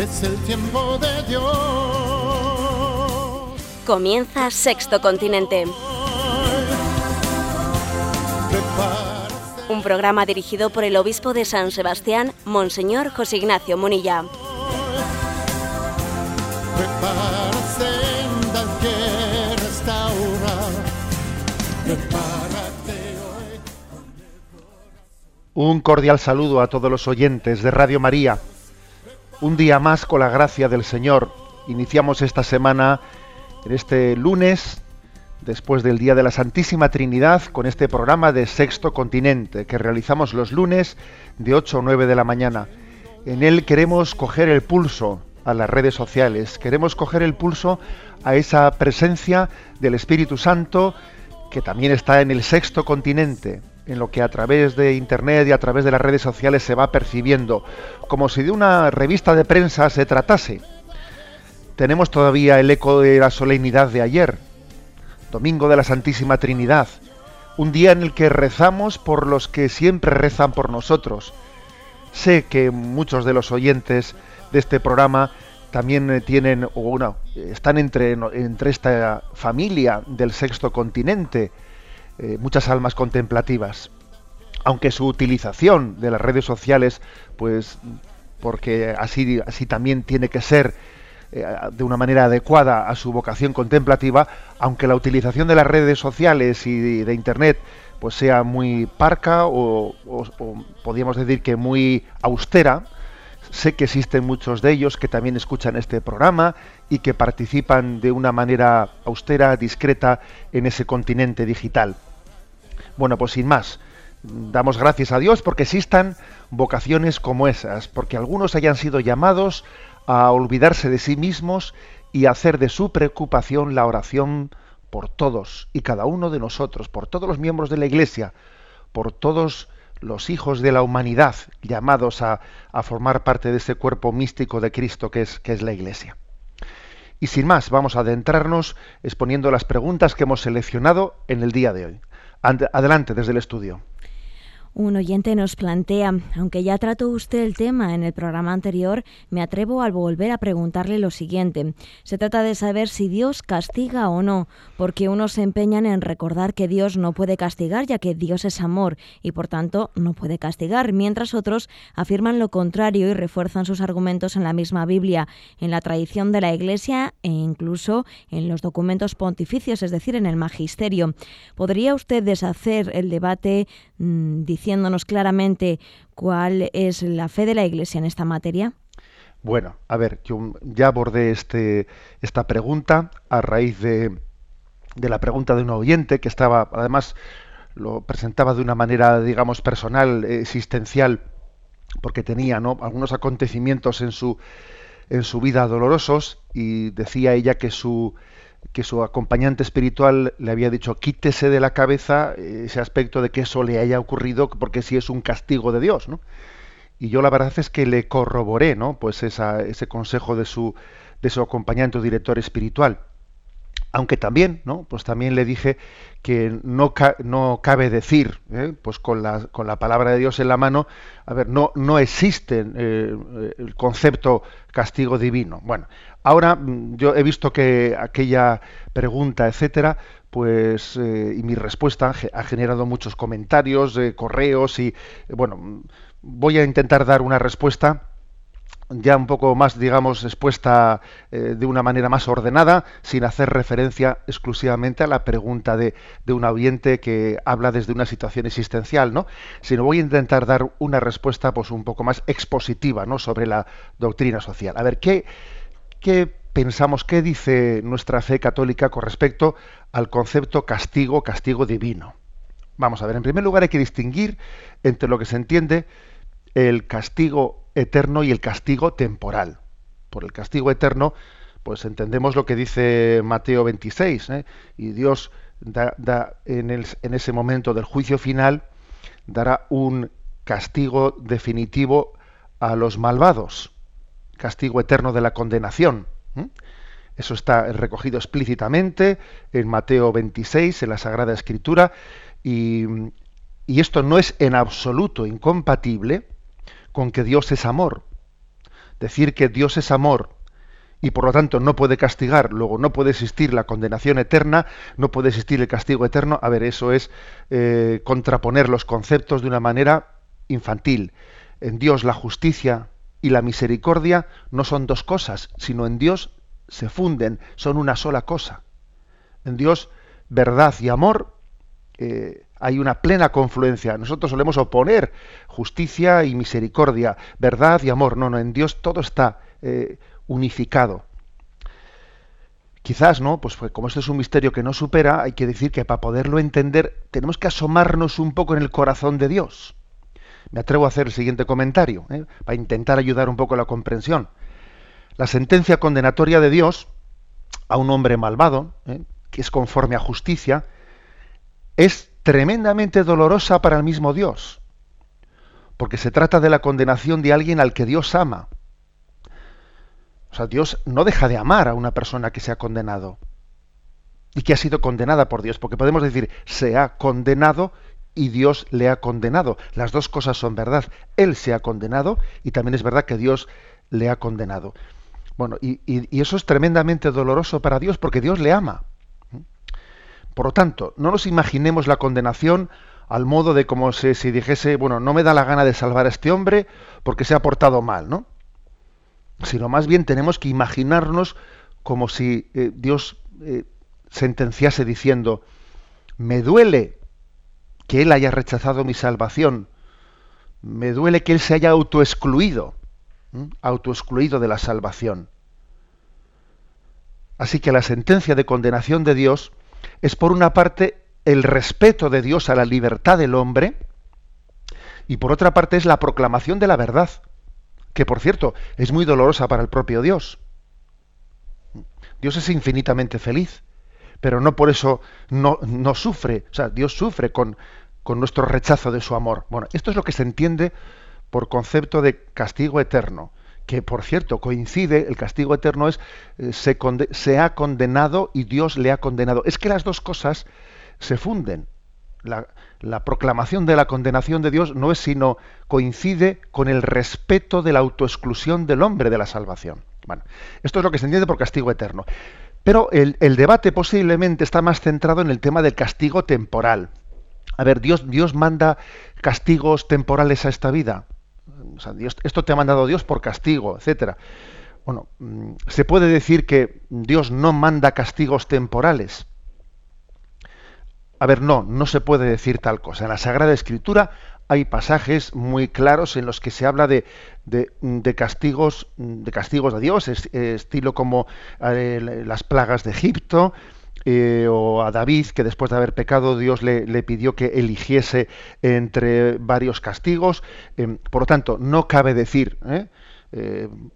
es el tiempo de Dios. Comienza Sexto Continente. Un programa dirigido por el obispo de San Sebastián, Monseñor José Ignacio Munilla. Un cordial saludo a todos los oyentes de Radio María un día más con la gracia del Señor. Iniciamos esta semana, en este lunes, después del Día de la Santísima Trinidad, con este programa de Sexto Continente que realizamos los lunes de 8 o 9 de la mañana. En él queremos coger el pulso a las redes sociales, queremos coger el pulso a esa presencia del Espíritu Santo que también está en el sexto continente, en lo que a través de Internet y a través de las redes sociales se va percibiendo, como si de una revista de prensa se tratase. Tenemos todavía el eco de la solemnidad de ayer, Domingo de la Santísima Trinidad, un día en el que rezamos por los que siempre rezan por nosotros. Sé que muchos de los oyentes de este programa también eh, tienen, o están entre, entre esta familia del sexto continente, eh, muchas almas contemplativas. Aunque su utilización de las redes sociales, pues porque así, así también tiene que ser eh, de una manera adecuada a su vocación contemplativa, aunque la utilización de las redes sociales y de, Internet pues sea muy parca o, o podríamos decir que muy austera, sé que existen muchos de ellos que también escuchan este programa y que participan de una manera austera, discreta en ese continente digital. Bueno, pues sin más, damos gracias a Dios porque existan vocaciones como esas, porque algunos hayan sido llamados a olvidarse de sí mismos y hacer de su preocupación la oración por todos y cada uno de nosotros, por todos los miembros de la Iglesia, por todos los hijos de la humanidad llamados a, formar parte de ese cuerpo místico de Cristo que es, que es la Iglesia. Y sin más, vamos a adentrarnos exponiendo las preguntas que hemos seleccionado en el día de hoy. Adelante desde el estudio. Un oyente nos plantea, aunque ya trató usted el tema en el programa anterior, me atrevo a volver a preguntarle lo siguiente. Se trata de saber si Dios castiga o no, porque unos se empeñan en recordar que Dios no puede castigar, ya que Dios es amor y por tanto no puede castigar, mientras otros afirman lo contrario y refuerzan sus argumentos en la misma Biblia, en la tradición de la Iglesia e incluso en los documentos pontificios, es decir, en el magisterio. ¿Podría usted deshacer el debate mm, diciéndonos claramente cuál es la fe de la Iglesia en esta materia? Bueno, a ver, yo ya abordé este, esta pregunta a raíz de, de la pregunta de un oyente que estaba, además, lo presentaba de una manera, digamos, personal, existencial, porque tenía ¿no? algunos acontecimientos en su, en su vida dolorosos y decía ella que su, que su acompañante espiritual le había dicho quítese de la cabeza ese aspecto de que eso le haya ocurrido porque si es un castigo de Dios, ¿no? Y yo la verdad es que le corroboré, ¿no? Pues ese consejo de su, de su acompañante o director espiritual. Aunque también, ¿no? Pues también le dije que no, no cabe decir, ¿eh? pues con la, con la palabra de Dios en la mano, a ver, no, no existe eh, el concepto castigo divino. Bueno, Ahora mm, yo he visto que aquella pregunta, etcétera, pues eh, y mi respuesta ha generado muchos comentarios, correos y bueno, mm, voy a intentar dar una respuesta ya un poco más, digamos, expuesta eh, de una manera más ordenada, sin hacer referencia exclusivamente a la pregunta de, de, un oyente que habla desde una situación existencial, ¿no? Sino voy a intentar dar una respuesta, pues, un poco más expositiva, ¿no? Sobre la doctrina social. A ver, ¿qué, ¿Qué pensamos, qué dice nuestra fe católica con respecto al concepto castigo, castigo divino? Vamos a ver, en primer lugar hay que distinguir entre lo que se entiende el castigo eterno y el castigo temporal. Por el castigo eterno, pues entendemos lo que dice Mateo 26, ¿eh? y Dios da, en, ese momento del juicio final dará un castigo definitivo a los malvados, castigo eterno de la condenación. Eso está recogido explícitamente en Mateo 26, en la Sagrada Escritura, y, y esto no es en absoluto incompatible con que Dios es amor. Decir que Dios es amor y por lo tanto no puede castigar, luego no puede existir la condenación eterna, no puede existir el castigo eterno, a ver, eso es eh, contraponer los conceptos de una manera infantil. En Dios la justicia y la misericordia no son dos cosas, sino en Dios se funden, son una sola cosa. En Dios verdad y amor eh, hay una plena confluencia. Nosotros solemos oponer justicia y misericordia, verdad y amor. No, no, en Dios todo está eh, unificado. Quizás, ¿no? Pues, como esto es un misterio que no supera, hay que decir que para poderlo entender tenemos que asomarnos un poco en el corazón de Dios. Me atrevo a hacer el siguiente comentario, ¿eh? para intentar ayudar un poco la comprensión. La sentencia condenatoria de Dios a un hombre malvado, ¿eh? que es conforme a justicia, es tremendamente dolorosa para el mismo Dios, porque se trata de la condenación de alguien al que Dios ama. O sea, Dios no deja de amar a una persona que se ha condenado y que ha sido condenada por Dios, porque podemos decir, se ha condenado y Dios le ha condenado. Las dos cosas son verdad. Él se ha condenado y también es verdad que Dios le ha condenado. Bueno, y, eso es tremendamente doloroso para Dios porque Dios le ama. Por lo tanto, no nos imaginemos la condenación al modo de como si, si dijese, bueno, no me da la gana de salvar a este hombre porque se ha portado mal, ¿no? sino más bien tenemos que imaginarnos como si eh, Dios eh, sentenciase diciendo, me duele que Él haya rechazado mi salvación, me duele que Él se haya autoexcluido, autoexcluido de la salvación. Así que la sentencia de condenación de Dios es por una parte el respeto de Dios a la libertad del hombre y por otra parte es la proclamación de la verdad que por cierto es muy dolorosa para el propio Dios. Dios es infinitamente feliz, pero no por eso no, sufre, o sea, Dios sufre con, con nuestro rechazo de su amor. Bueno, esto es lo que se entiende por concepto de castigo eterno, que por cierto coincide, el castigo eterno es eh, se, ha condenado y Dios le ha condenado. Es que las dos cosas se funden. La, la proclamación de la condenación de Dios no es sino coincide con el respeto de la autoexclusión del hombre de la salvación. Bueno, esto es lo que se entiende por castigo eterno. Pero el, debate posiblemente está más centrado en el tema del castigo temporal. A ver, Dios, Dios manda castigos temporales a esta vida. Esto te ha mandado Dios por castigo, etcétera. Bueno, mm, se puede decir que Dios no manda castigos temporales. A ver, no, no se puede decir tal cosa. En la Sagrada Escritura hay pasajes muy claros en los que se habla de, de, castigos, de castigos de Dios, estilo como eh, las plagas de Egipto, eh, o a David, que después de haber pecado Dios le, pidió que eligiese entre varios castigos. Eh, por lo tanto, no cabe decir,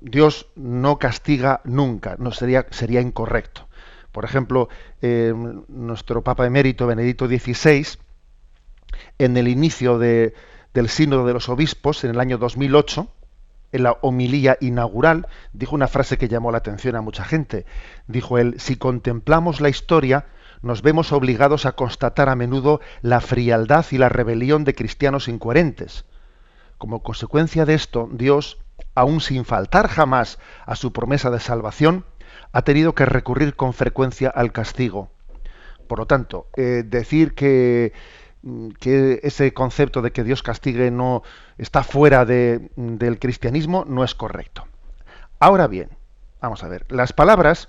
Dios no castiga nunca, no sería, sería incorrecto. Por ejemplo, eh, nuestro Papa emérito Benedicto XVI, en el inicio del Sínodo de los Obispos, en el año 2008, en la homilía inaugural, dijo una frase que llamó la atención a mucha gente. Dijo él, si contemplamos la historia, nos vemos obligados a constatar a menudo la frialdad y la rebelión de cristianos incoherentes. Como consecuencia de esto, Dios, aun sin faltar jamás a su promesa de salvación, ha tenido que recurrir con frecuencia al castigo. Por lo tanto, eh, decir que, que, ese concepto de que Dios castigue no está fuera de, del cristianismo no es correcto. Ahora bien, vamos a ver, las palabras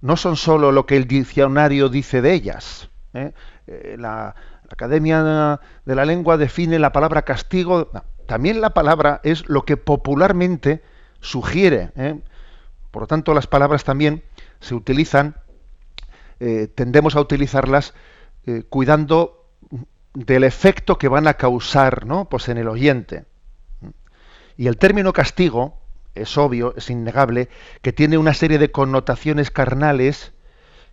no son sólo lo que el diccionario dice de ellas. ¿eh? Eh, la, Academia de la Lengua define la palabra castigo. también la palabra es lo que popularmente sugiere. Por lo tanto, las palabras también se utilizan, eh, tendemos a utilizarlas eh, cuidando del efecto que van a causar ¿no? pues en el oyente. Y el término castigo es obvio, es innegable, que tiene una serie de connotaciones carnales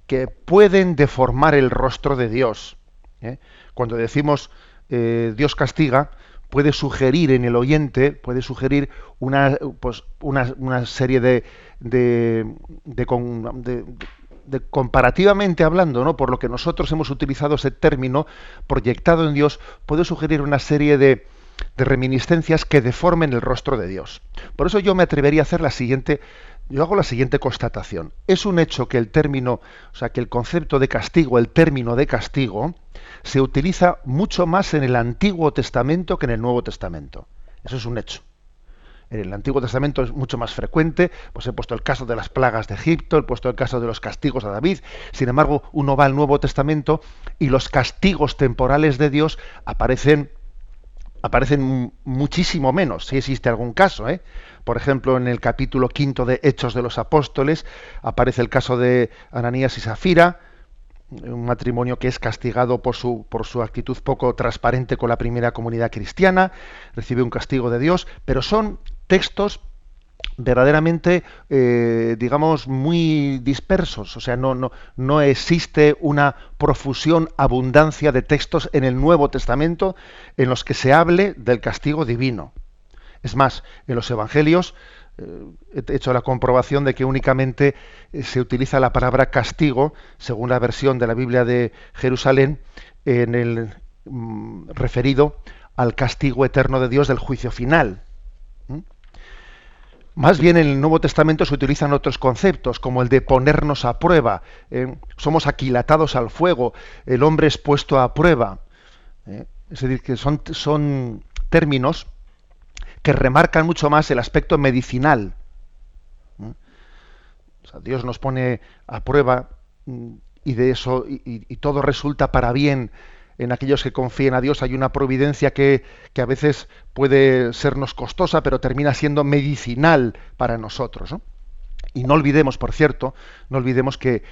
que pueden deformar el rostro de Dios. ¿eh? Cuando decimos eh, Dios castiga, puede sugerir en el oyente, puede sugerir una, pues, una, serie de, de, de, comparativamente hablando, ¿no? por lo que nosotros hemos utilizado ese término proyectado en Dios, puede sugerir una serie de, de reminiscencias que deformen el rostro de Dios. Por eso yo me atrevería a hacer la siguiente, yo hago la siguiente constatación. Es un hecho que el término, o sea, que el concepto de castigo, el término de castigo, se utiliza mucho más en el Antiguo Testamento que en el Nuevo Testamento. Eso es un hecho. En el Antiguo Testamento es mucho más frecuente, pues he puesto el caso de las plagas de Egipto, he puesto el caso de los castigos a David. Sin embargo, uno va al Nuevo Testamento y los castigos temporales de Dios aparecen aparecen muchísimo menos, si existe algún caso. ¿eh? Por ejemplo, en el capítulo quinto de Hechos de los Apóstoles aparece el caso de Ananías y Safira, un matrimonio que es castigado por su, por su actitud poco transparente con la primera comunidad cristiana, recibe un castigo de Dios, pero son textos verdaderamente, eh, digamos, muy dispersos. O sea, no, no, no existe una profusión, abundancia de textos en el Nuevo Testamento en los que se hable del castigo divino. Es más, en los Evangelios eh, he hecho la comprobación de que únicamente eh, se utiliza la palabra castigo, según la versión de la Biblia de Jerusalén, en el mm, referido al castigo eterno de Dios del juicio final. Más bien en el Nuevo Testamento se utilizan otros conceptos, como el de ponernos a prueba. ¿eh? somos aquilatados al fuego, el hombre es puesto a prueba. ¿eh? Es decir, que son, son términos que remarcan mucho más el aspecto medicinal. ¿eh? Dios nos pone a prueba mm, y de eso y todo resulta para bien en aquellos que confíen a Dios hay una providencia que, a veces puede sernos costosa, pero termina siendo medicinal para nosotros. Y no olvidemos, por cierto, no olvidemos que,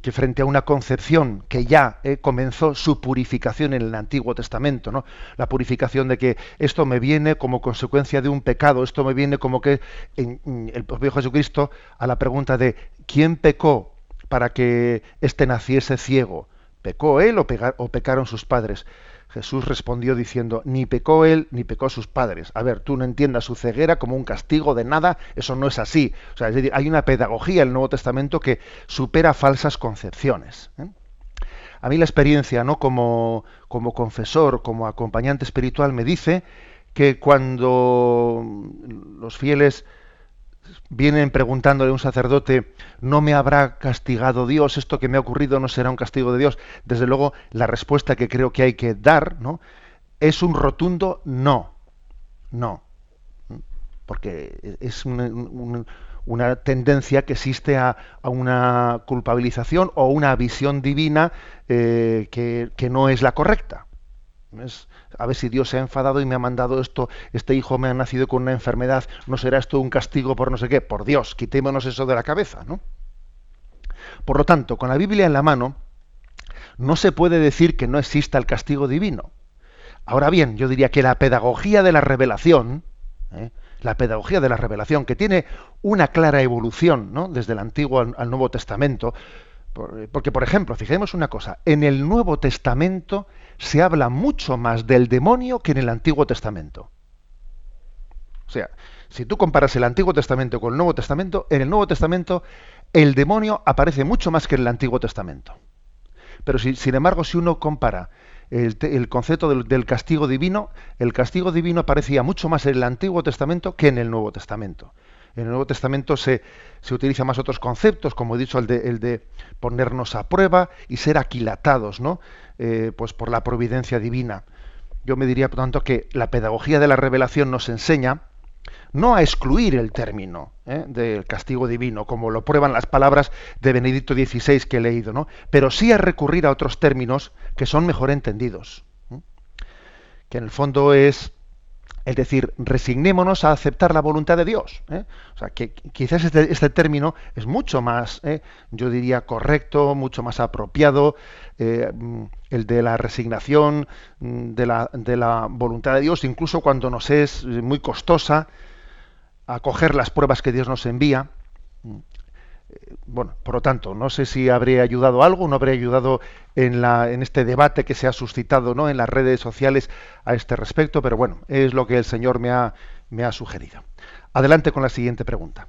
que frente a una concepción que ya eh, comenzó su purificación en el Antiguo Testamento, ¿no? la purificación de que esto me viene como consecuencia de un pecado, esto me viene como que en, el propio Jesucristo a la pregunta de ¿quién pecó para que éste naciese ciego? ¿Pecó él o, pecaron sus padres? Jesús respondió diciendo, ni pecó él ni pecó sus padres. A ver, tú no entiendas su ceguera como un castigo de nada, eso no es así. O sea, hay una pedagogía en el Nuevo Testamento que supera falsas concepciones. ¿eh? A mí la experiencia, ¿no? Como, como confesor, como acompañante espiritual, me dice que cuando los fieles vienen preguntándole a un sacerdote, ¿no me habrá castigado Dios? ¿Esto que me ha ocurrido no será un castigo de Dios? Desde luego, la respuesta que creo que hay que dar, ¿no? Es un rotundo no. No. Porque es una, tendencia que existe a, una culpabilización o una visión divina eh, que, que no es la correcta. A ver si Dios se ha enfadado y me ha mandado esto, este hijo me ha nacido con una enfermedad, ¿no será esto un castigo por no sé qué? Por Dios, quitémonos eso de la cabeza, ¿no? Por lo tanto, con la Biblia en la mano, no se puede decir que no exista el castigo divino. Ahora bien, yo diría que la pedagogía de la revelación, ¿eh? la pedagogía de la revelación, que tiene una clara evolución ¿no? desde el Antiguo al, Nuevo Testamento, porque, por ejemplo, fijemos una cosa, en el Nuevo Testamento se habla mucho más del demonio que en el Antiguo Testamento. O sea, si tú comparas el Antiguo Testamento con el Nuevo Testamento, en el Nuevo Testamento el demonio aparece mucho más que en el Antiguo Testamento. Pero si, sin embargo, si uno compara el, concepto del, castigo divino, el castigo divino aparecía mucho más en el Antiguo Testamento que en el Nuevo Testamento. En el Nuevo Testamento se, se utiliza más otros conceptos, como he dicho, el de, el de ponernos a prueba y ser aquilatados, ¿no? Eh, pues por la providencia divina. Yo me diría, por tanto, que la pedagogía de la revelación nos enseña no a excluir el término ¿eh? del castigo divino, como lo prueban las palabras de Benedicto XVI que he leído, ¿no? pero sí a recurrir a otros términos que son mejor entendidos. Que en el fondo es es decir, resignémonos a aceptar la voluntad de Dios. ¿eh? O sea, que quizás este, este término es mucho más, ¿eh? yo diría, correcto, mucho más apropiado, eh, el de la resignación de la, de la, voluntad de Dios, incluso cuando nos es muy costosa. acoger las pruebas que Dios nos envía. Bueno, por lo tanto, no sé si habría ayudado algo, no habría ayudado en, la, en este debate que se ha suscitado ¿no? en las redes sociales a este respecto, pero bueno, es lo que el Señor me ha, me ha sugerido. Adelante con la siguiente pregunta.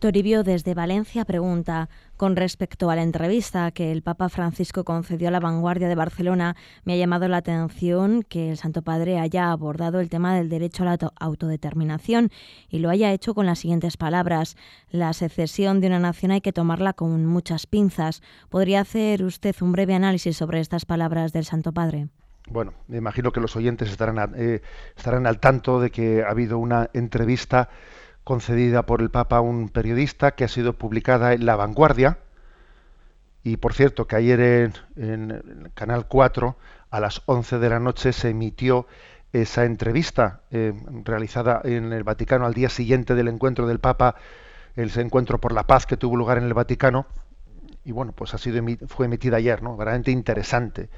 Toribio desde Valencia pregunta, con respecto a la entrevista que el Papa Francisco concedió a la vanguardia de Barcelona, me ha llamado la atención que el Santo Padre haya abordado el tema del derecho a la autodeterminación y lo haya hecho con las siguientes palabras. La secesión de una nación hay que tomarla con muchas pinzas. ¿Podría hacer usted un breve análisis sobre estas palabras del Santo Padre? Bueno, me imagino que los oyentes estarán, eh, estarán al tanto de que ha habido una entrevista concedida por el Papa a un periodista que ha sido publicada en La Vanguardia. Y por cierto, que ayer en, en Canal 4 a las 11 de la noche se emitió esa entrevista eh, realizada en el Vaticano al día siguiente del encuentro del Papa, el encuentro por la paz que tuvo lugar en el Vaticano. Y bueno, pues ha sido fue emitida ayer, ¿no? Verdaderamente interesante.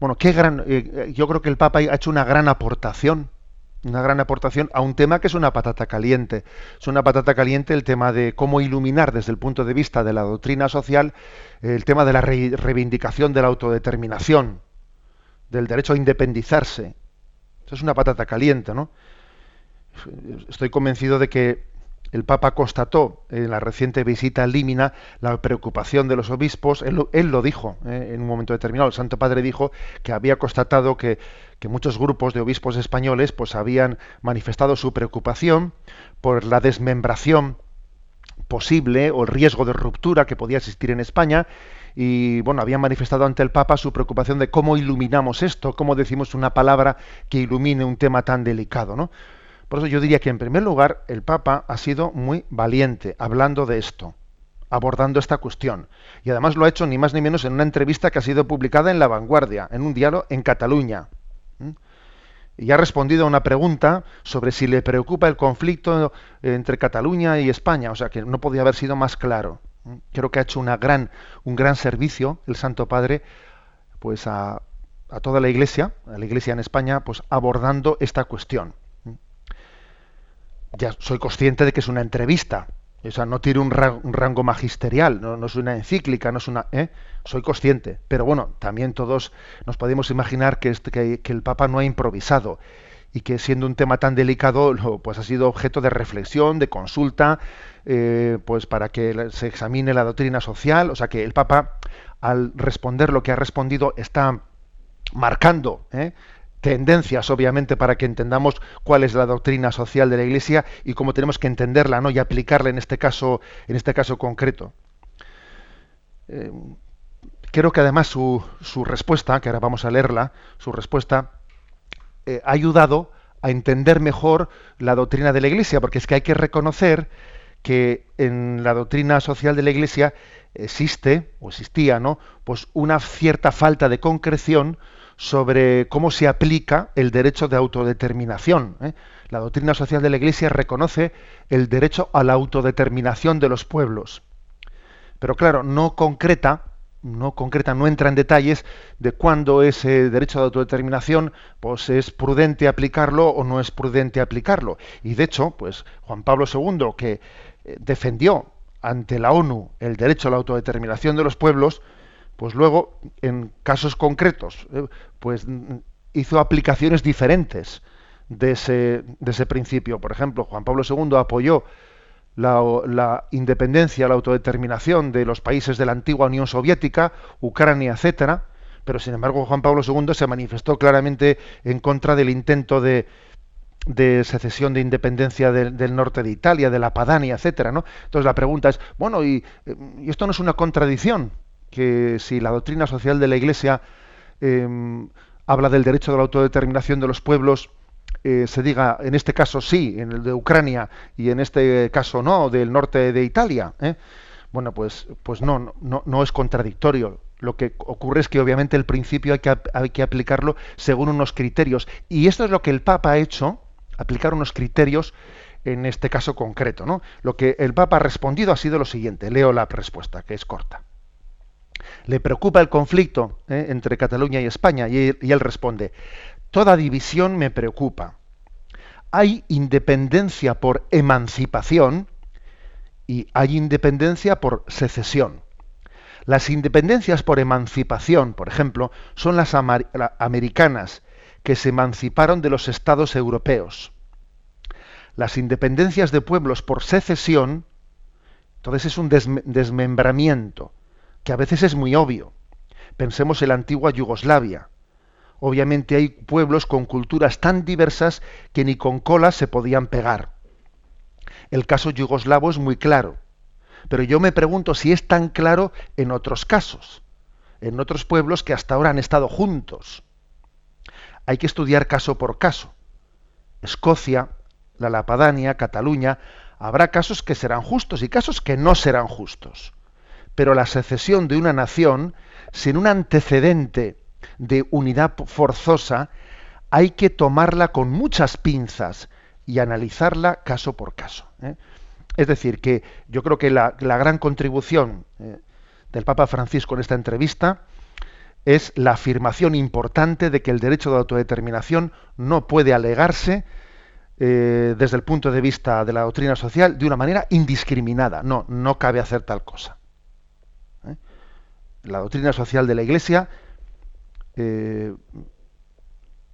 Bueno, qué gran, eh, yo creo que el Papa ha hecho una gran aportación una gran aportación a un tema que es una patata caliente. Es una patata caliente el tema de cómo iluminar desde el punto de vista de la doctrina social el tema de la reivindicación de la autodeterminación, del derecho a independizarse. Eso es una patata caliente, ¿no? Estoy convencido de que el Papa constató en la reciente visita a Límina la preocupación de los obispos, él, lo dijo eh, en un momento determinado, el Santo Padre dijo que había constatado que, muchos grupos de obispos españoles pues habían manifestado su preocupación por la desmembración posible o el riesgo de ruptura que podía existir en España. Y bueno, habían manifestado ante el Papa su preocupación de cómo iluminamos esto, cómo decimos una palabra que ilumine un tema tan delicado, ¿no? Por eso yo diría que en primer lugar el Papa ha sido muy valiente hablando de esto, abordando esta cuestión. Y además lo ha hecho ni más ni menos en una entrevista que ha sido publicada en La Vanguardia, en un diálogo en Cataluña. Y ha respondido a una pregunta sobre si le preocupa el conflicto entre Cataluña y España, o sea que no podía haber sido más claro. Creo que ha hecho una gran, un gran servicio el Santo Padre pues a, a toda la Iglesia, a la Iglesia en España, pues abordando esta cuestión ya soy consciente de que es una entrevista, o sea, no tiene un, rango magisterial, no, es una encíclica, no es una... ¿eh? Soy consciente, pero bueno, también todos nos podemos imaginar que, este, que, el Papa no ha improvisado y que siendo un tema tan delicado, pues ha sido objeto de reflexión, de consulta, eh, pues para que se examine la doctrina social, o sea que el Papa al responder lo que ha respondido está marcando ¿eh? Tendencias, obviamente, para que entendamos cuál es la doctrina social de la Iglesia y cómo tenemos que entenderla, ¿no? y aplicarla en este caso, en este caso concreto. Eh, creo que además su, respuesta, que ahora vamos a leerla, su respuesta eh, ha ayudado a entender mejor la doctrina de la Iglesia, porque es que hay que reconocer que en la doctrina social de la Iglesia existe o existía, ¿no? Pues una cierta falta de concreción sobre cómo se aplica el derecho de autodeterminación. ¿eh? La doctrina social de la Iglesia reconoce el derecho a la autodeterminación de los pueblos. Pero claro, no concreta, no concreta, no entra en detalles de cuándo ese derecho de autodeterminación pues es prudente aplicarlo o no es prudente aplicarlo. Y de hecho, pues Juan Pablo II, que eh, defendió ante la ONU el derecho a la autodeterminación de los pueblos, pues luego, en casos concretos, eh, pues hizo aplicaciones diferentes de ese, principio. Por ejemplo, Juan Pablo II apoyó la, independencia, la autodeterminación de los países de la antigua Unión Soviética, Ucrania, etcétera, pero sin embargo Juan Pablo II se manifestó claramente en contra del intento de, de secesión de independencia del norte de Italia, de la Padania, etcétera, ¿no? Entonces la pregunta es, bueno, ¿y, eh, ¿y esto no es una contradicción? Que si la doctrina social de la Iglesia em, habla del derecho de la autodeterminación de los pueblos, eh, se diga en este caso sí, en el de Ucrania, y en este caso no, del norte de Italia. ¿eh? Bueno, pues, pues no, no, no es contradictorio. Lo que ocurre es que obviamente el principio hay que, hay que aplicarlo según unos criterios. Y esto es lo que el Papa ha hecho, aplicar unos criterios en este caso concreto. ¿no? Lo que el Papa ha respondido ha sido lo siguiente. Leo la respuesta, que es corta le preocupa el conflicto eh, entre Cataluña y España y, él responde, toda división me preocupa. hay independencia por emancipación y hay independencia por secesión. Las independencias por emancipación, por ejemplo, son las americanas, que se emanciparon de los estados europeos. Las independencias de pueblos por secesión, entonces es un desmembramiento, que a veces es muy obvio. Pensemos en la antigua Yugoslavia. Obviamente hay pueblos con culturas tan diversas que ni con colas se podían pegar. El caso yugoslavo es muy claro. Pero yo me pregunto si es tan claro en otros casos, en otros pueblos que hasta ahora han estado juntos. Hay que estudiar caso por caso. Escocia, la Lapadania, Cataluña, habrá casos que serán justos y casos que no serán justos. Pero la secesión de una nación sin un antecedente de unidad forzosa, hay que tomarla con muchas pinzas y analizarla caso por caso. ¿eh? Es decir, que yo creo que la, gran contribución eh, del Papa Francisco en esta entrevista es la afirmación importante de que el derecho de autodeterminación no puede alegarse eh, desde el punto de vista de la doctrina social de una manera indiscriminada. No, no cabe hacer tal cosa. La doctrina social de la Iglesia eh,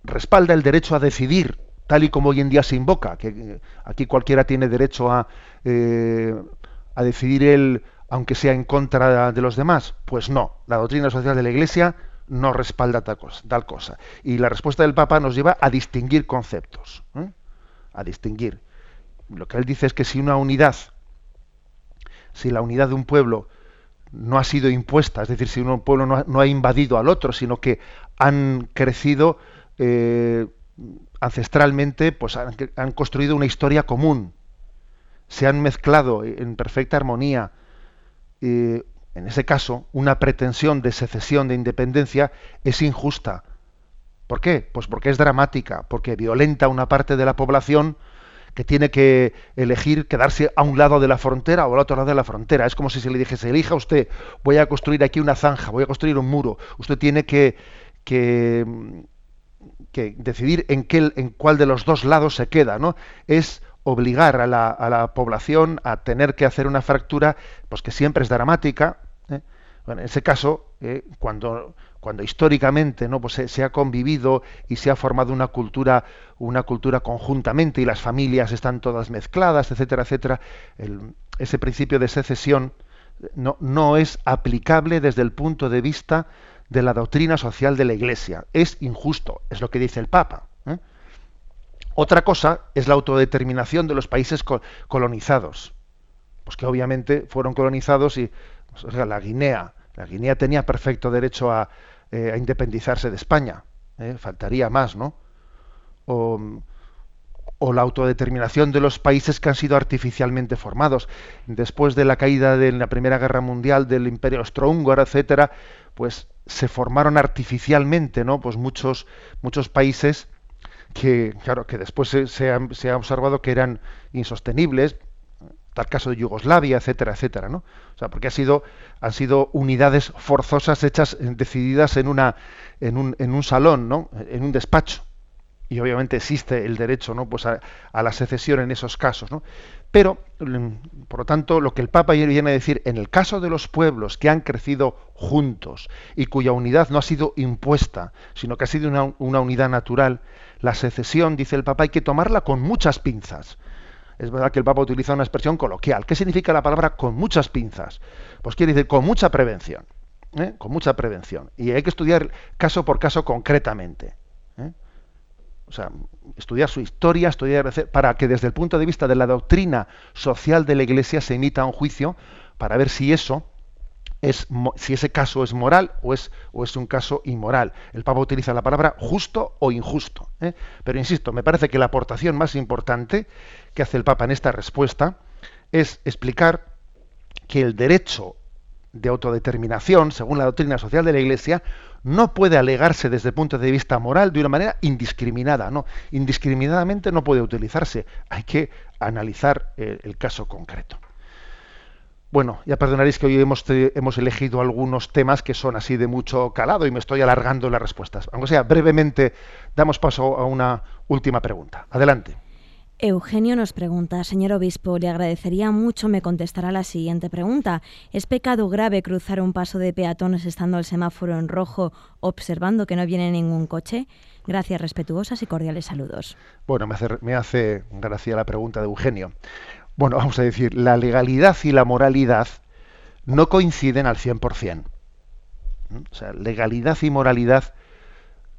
respalda el derecho a decidir, tal y como hoy en día se invoca, que eh, aquí cualquiera tiene derecho a, eh, a decidir él, aunque sea en contra de los demás. Pues no, la doctrina social de la Iglesia no respalda. Tal cosa. Y la respuesta del Papa nos lleva a distinguir conceptos, a distinguir. Lo que él dice es que si una unidad, si la unidad de un pueblo no ha sido impuesta, es decir, si un pueblo no ha, invadido al otro, sino que han crecido eh, ancestralmente, pues han, construido una historia común, se han mezclado en perfecta armonía. en ese caso, una pretensión de secesión, de independencia, es injusta. ¿Por qué? Pues porque es dramática, porque violenta una parte de la población que tiene que elegir quedarse a un lado de la frontera o al otro lado de la frontera. Es como si se le dijese, elija usted, voy a construir aquí una zanja, voy a construir un muro. Usted tiene que, que, decidir en, qué, en cuál de los dos lados se queda. ¿no? Es obligar a la, a la población a tener que hacer una fractura pues que siempre es dramática. ¿eh? Bueno, en ese caso, eh, cuando cuando históricamente no pues se, ha convivido y se ha formado una cultura una cultura conjuntamente y las familias están todas mezcladas etcétera etcétera ese principio de secesión no, no es aplicable desde el punto de vista de la doctrina social de la Iglesia. Es injusto es lo que dice el Papa ¿eh? otra cosa es la autodeterminación de los países colonizados. Pues que obviamente fueron colonizados y la Guinea la Guinea tenía perfecto derecho a, eh, independizarse de España. ¿eh? Faltaría más, ¿no? O, la autodeterminación de los países que han sido artificialmente formados. Después de la caída de la Primera Guerra Mundial del Imperio Austrohúngaro, etcétera, pues se formaron artificialmente, ¿no? Pues muchos, muchos países que, claro, que después se, se, ha, observado que eran insostenibles, tal caso de Yugoslavia, etcétera, etcétera, ¿no? O sea, porque ha sido, han sido unidades forzosas hechas, eh, decididas en una, en un, en un salón, ¿no? En un despacho. Y obviamente existe el derecho, ¿no? Pues a, la secesión en esos casos, ¿no? Pero, mm, por lo tanto, lo que el Papa viene a decir, en el caso de los pueblos que han crecido juntos y cuya unidad no ha sido impuesta, sino que ha sido una, una unidad natural, la secesión, dice el Papa, hay que tomarla con muchas pinzas es verdad que el Papa utiliza una expresión coloquial. ¿Qué significa la palabra con muchas pinzas? Pues quiere decir con mucha prevención. ¿eh? Con mucha prevención. Y hay que estudiar caso por caso concretamente. ¿eh? O sea, estudiar su historia, estudiar para que desde el punto de vista de la doctrina social de la Iglesia se emita un juicio para ver si eso si ese caso es moral o es, o es un caso inmoral. El Papa utiliza la palabra justo o injusto. ¿eh? Pero insisto, me parece que la aportación más importante que hace el Papa en esta respuesta es explicar que el derecho de autodeterminación, según la doctrina social de la Iglesia, no puede alegarse desde el punto de vista moral de una manera indiscriminada. No, indiscriminadamente no puede utilizarse. Hay que analizar eh, el caso concreto. Bueno, ya perdonaréis que hoy hemos, hemos, elegido algunos temas que son así de mucho calado y me estoy alargando en las respuestas. Aunque sea brevemente, damos paso a una última pregunta. Adelante. Eugenio nos pregunta, señor obispo, le agradecería mucho me contestará la siguiente pregunta. ¿Es pecado grave cruzar un paso de peatones estando el semáforo en rojo, observando que no viene ningún coche? Gracias, respetuosas y cordiales saludos. Bueno, me hace, me hace gracia la pregunta de Eugenio. Bueno, vamos a decir, la legalidad y la moralidad no coinciden al 100%. ¿Mm? O sea, legalidad y moralidad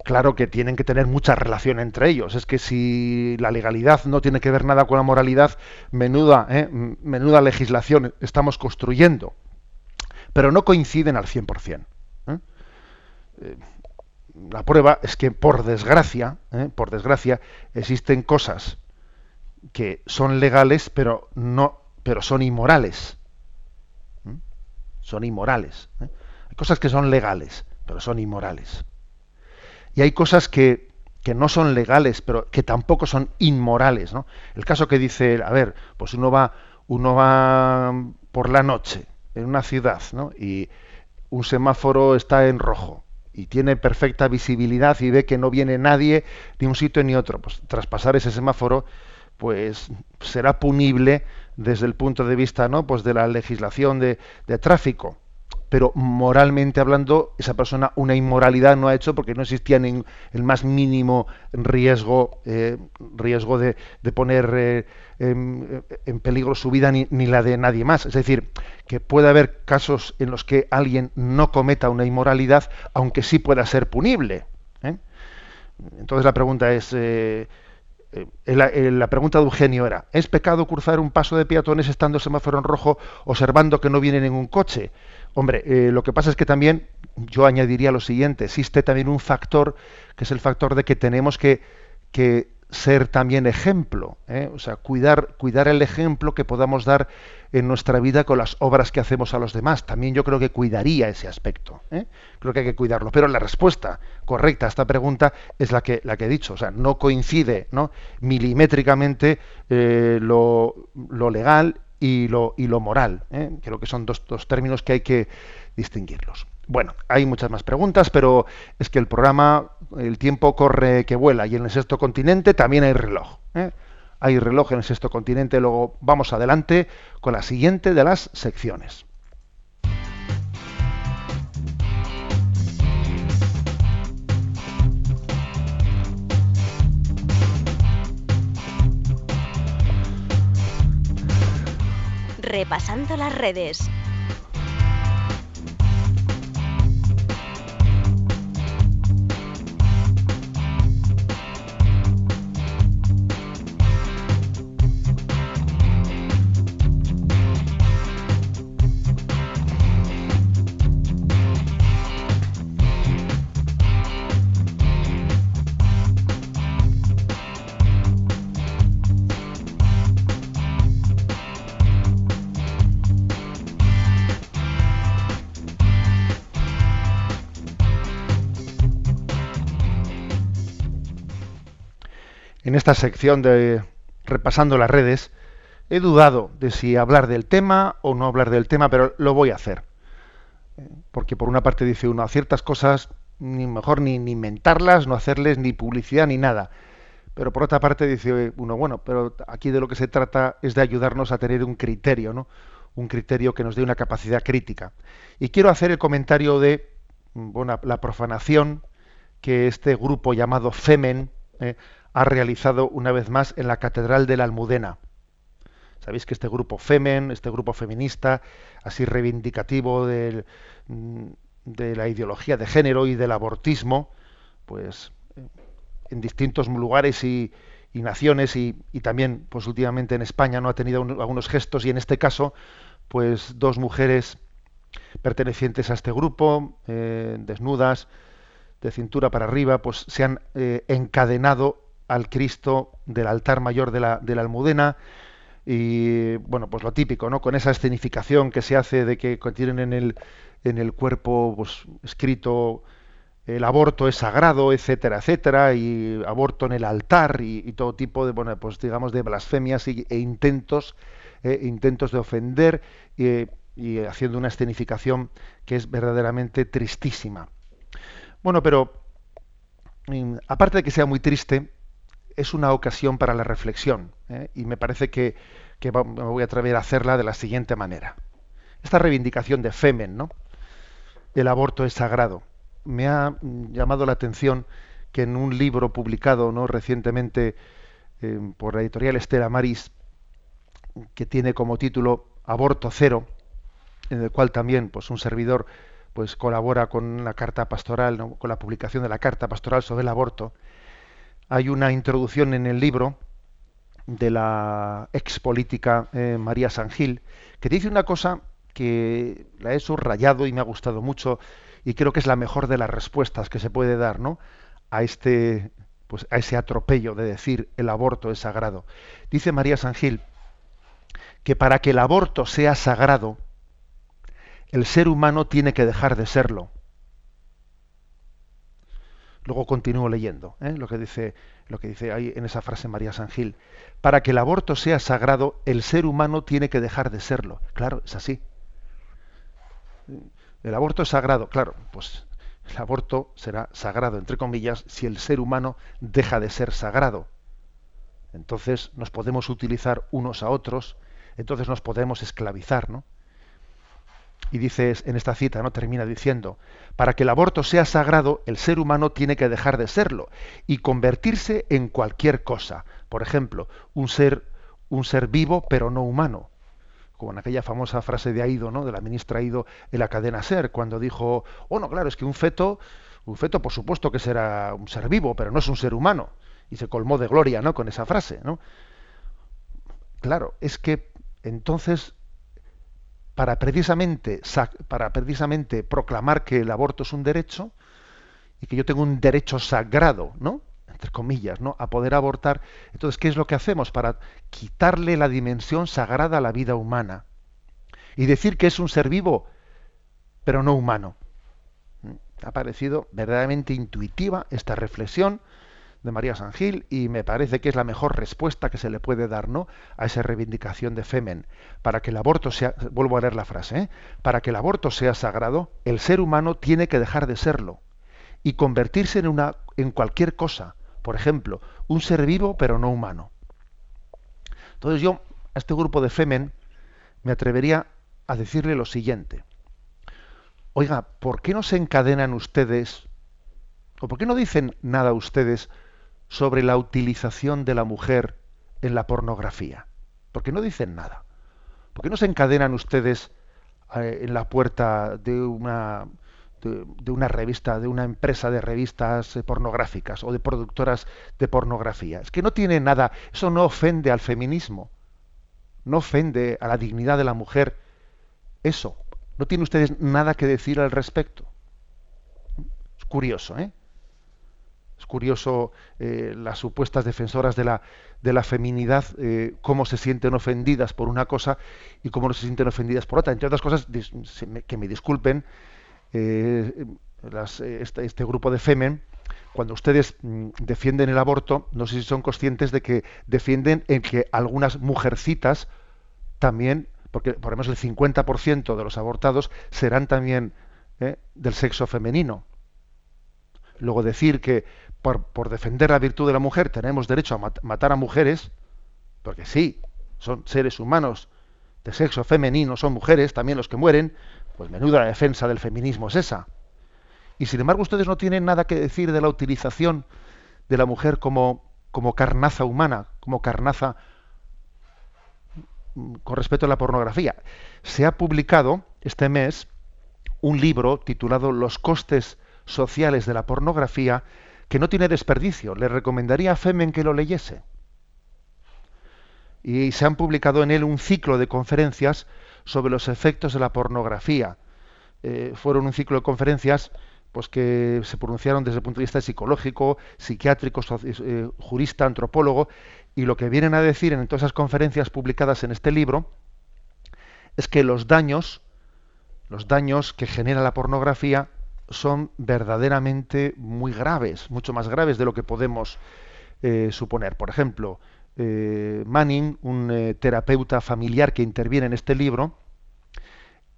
claro que tienen que tener mucha relación entre ellos. Es que si la legalidad no tiene que ver nada con la moralidad, menuda, ¿eh? menuda legislación estamos construyendo. Pero no coinciden al 100%. ¿eh? Eh, la prueba es que, por desgracia, por desgracia, existen cosas que son legales, pero no, pero son inmorales. Son inmorales. Hay cosas que son legales, pero son inmorales. Y hay cosas que, no son legales, pero que tampoco son inmorales. ¿no? El caso que dice, a ver, pues uno va, uno va por la noche en una ciudad ¿no? y un semáforo está en rojo y tiene perfecta visibilidad y ve que no viene nadie ni un sitio ni otro. Pues tras pasar ese semáforo, pues será punible desde el punto de vista ¿no? pues de la legislación de, tráfico pero moralmente hablando, esa persona una inmoralidad no ha hecho porque no existía ni el más mínimo riesgo, eh, riesgo de, poner eh, en, peligro su vida ni, la de nadie más. Es decir, que puede haber casos en los que alguien no cometa una inmoralidad, aunque sí pueda ser punible. ¿eh? Entonces la pregunta es, la, pregunta de Eugenio era, ¿es pecado cruzar un paso de peatones estando semáforo en rojo observando que no viene ningún coche? Hombre, eh, lo que pasa es que también yo añadiría lo siguiente, existe también un factor que es el factor de que tenemos que, ser también ejemplo, ¿eh? o sea, cuidar, cuidar el ejemplo que podamos dar en nuestra vida con las obras que hacemos a los demás. También yo creo que cuidaría ese aspecto. ¿eh? Creo que hay que cuidarlo. Pero la respuesta correcta a esta pregunta es la que, la que he dicho. O sea, no coincide ¿no? milimétricamente lo, lo legal y lo, y lo moral. ¿eh? Creo que son dos, términos que hay que distinguirlos. Bueno, hay muchas más preguntas, pero es que el programa, el tiempo corre que vuela y en el sexto continente también hay reloj. ¿eh? Hay reloj en el sexto continente, luego vamos adelante con la siguiente de las secciones. Repasando las redes. En esta sección de repasando las redes, he dudado de si hablar del tema o no hablar del tema, pero lo voy a hacer. Porque por una parte dice uno, a ciertas cosas ni mejor ni, ni inventarlas, no hacerles ni publicidad ni nada. Pero por otra parte dice uno, bueno, pero aquí de lo que se trata es de ayudarnos a tener un criterio, ¿no? Un criterio que nos dé una capacidad crítica. Y quiero hacer el comentario de bueno, la profanación que este grupo llamado Femen eh, ha realizado una vez más en la Catedral de la Almudena. Sabéis que este grupo Femen, este grupo feminista, así reivindicativo de la ideología de género y del abortismo, pues en distintos lugares y, naciones y, también pues últimamente en España no ha tenido algunos gestos y en este caso pues dos mujeres pertenecientes a este grupo eh, desnudas de cintura para arriba pues se han eh, encadenado al Cristo del altar mayor de la, de la Almudena. Y bueno pues lo típico no con esa escenificación que se hace de que tienen en el en el cuerpo pues, escrito el aborto es sagrado etcétera etcétera y aborto en el altar y, todo tipo de bueno pues digamos de blasfemias e intentos eh, intentos de ofender y haciendo una escenificación que es verdaderamente tristísima. Bueno pero aparte de que sea muy triste es una ocasión para la reflexión ¿eh? y me parece que, me voy a atrever a hacerla de la siguiente manera. Esta reivindicación de Femen, ¿no? El aborto es sagrado. Me ha llamado la atención que en un libro publicado ¿no? recientemente eh, por la editorial Estela Maris, que tiene como título Aborto Cero, en el cual también pues, un servidor pues, colabora con la carta pastoral, con la publicación de la carta pastoral sobre el aborto, hay una introducción en el libro de la ex política eh, María Sangil, que dice una cosa que la he subrayado y me ha gustado mucho y creo que es la mejor de las respuestas que se puede dar ¿no? a este pues a ese atropello de decir el aborto es sagrado. Dice María Sangil que para que el aborto sea sagrado, el ser humano tiene que dejar de serlo. Luego continúo leyendo ¿eh? lo que dice lo que dice ahí en esa frase María Sangil. Para que el aborto sea sagrado, el ser humano tiene que dejar de serlo. Claro, es así. El aborto es sagrado, claro, pues el aborto será sagrado, entre comillas, si el ser humano deja de ser sagrado. Entonces nos podemos utilizar unos a otros, entonces nos podemos esclavizar, ¿no? Y dice en esta cita, ¿no? Termina diciendo, para que el aborto sea sagrado, el ser humano tiene que dejar de serlo y convertirse en cualquier cosa. Por ejemplo, un ser, un ser vivo pero no humano como en aquella famosa frase de Aido, ¿no? de la ministra Aido en la cadena Ser, cuando dijo, oh no, claro, es que un feto, un feto por supuesto que será un ser vivo, pero no es un ser humano. Y se colmó de gloria, ¿no? Con esa frase, ¿no? Claro, es que entonces, para precisamente, para precisamente proclamar que el aborto es un derecho, y que yo tengo un derecho sagrado, ¿no? entre comillas, ¿no? a poder abortar. Entonces, ¿qué es lo que hacemos para quitarle la dimensión sagrada a la vida humana? Y decir que es un ser vivo, pero no humano. ¿Mm? Ha parecido verdaderamente intuitiva esta reflexión de María Sangil y me parece que es la mejor respuesta que se le puede dar ¿no? a esa reivindicación de Femen. Para que el aborto sea, vuelvo a leer la frase, ¿eh? para que el aborto sea sagrado, el ser humano tiene que dejar de serlo y convertirse en, una, en cualquier cosa, por ejemplo, un ser vivo pero no humano. Entonces yo a este grupo de Femen me atrevería a decirle lo siguiente. Oiga, ¿por qué no se encadenan ustedes, o por qué no dicen nada ustedes sobre la utilización de la mujer en la pornografía? ¿Por qué no dicen nada? ¿Por qué no se encadenan ustedes eh, en la puerta de una de, una revista, de una empresa de revistas eh, pornográficas o de productoras de pornografía. Es que no tiene nada, eso no ofende al feminismo, no ofende a la dignidad de la mujer. Eso, no tiene ustedes nada que decir al respecto. Es curioso, ¿eh? Curioso eh, las supuestas defensoras de la, de la feminidad, eh, cómo se sienten ofendidas por una cosa y cómo no se sienten ofendidas por otra. Entre otras cosas, que me disculpen, eh, este, este, grupo de Femen, cuando ustedes mm, defienden el aborto, no sé si son conscientes de que defienden en que algunas mujercitas también, porque por lo menos el 50% de los abortados serán también del sexo femenino. Luego decir que por, por, defender la virtud de la mujer tenemos derecho a matar a mujeres, porque sí, son seres humanos de sexo femenino, son mujeres también los que mueren, pues menuda defensa del feminismo es esa. Y sin embargo ustedes no tienen nada que decir de la utilización de la mujer como, como carnaza humana, como carnaza mm, con respecto a la pornografía. Se ha publicado este mes un libro titulado Los costes sociales de la pornografía que no tiene desperdicio. Le recomendaría a Femen que lo leyese. Y se han publicado en él un ciclo de conferencias sobre los efectos de la pornografía. Eh, fueron un ciclo de conferencias pues que se pronunciaron desde el punto de vista psicológico, psiquiátrico, eh, jurista, antropólogo, y lo que vienen a decir en todas esas conferencias publicadas en este libro es que los daños, los daños que genera la pornografía son verdaderamente muy graves, mucho más graves de lo que podemos eh, suponer. Por ejemplo, eh, Manning, un eh, terapeuta familiar que interviene en este libro,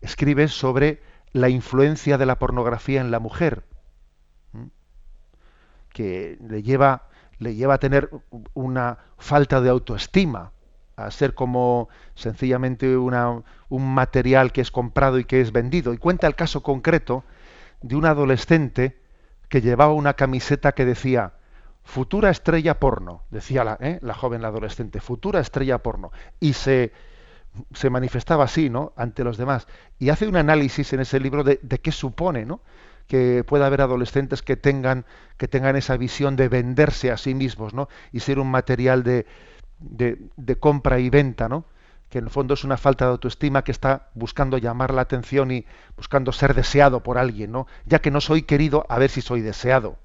escribe sobre la influencia de la pornografía en la mujer, que le lleva, le lleva a tener una falta de autoestima, a ser como sencillamente una, un material que es comprado y que es vendido. Y cuenta el caso concreto de un adolescente que llevaba una camiseta que decía futura estrella porno, decía la, ¿eh? la joven la adolescente, futura estrella porno. Y se, se manifestaba así, ¿no? Ante los demás. Y hace un análisis en ese libro de, de qué supone, ¿no? que pueda haber adolescentes que tengan, que tengan esa visión de venderse a sí mismos, ¿no? Y ser un material de, de, de, compra y venta, ¿no? Que en el fondo es una falta de autoestima que está buscando llamar la atención y buscando ser deseado por alguien, ¿no? Ya que no soy querido, a ver si soy deseado.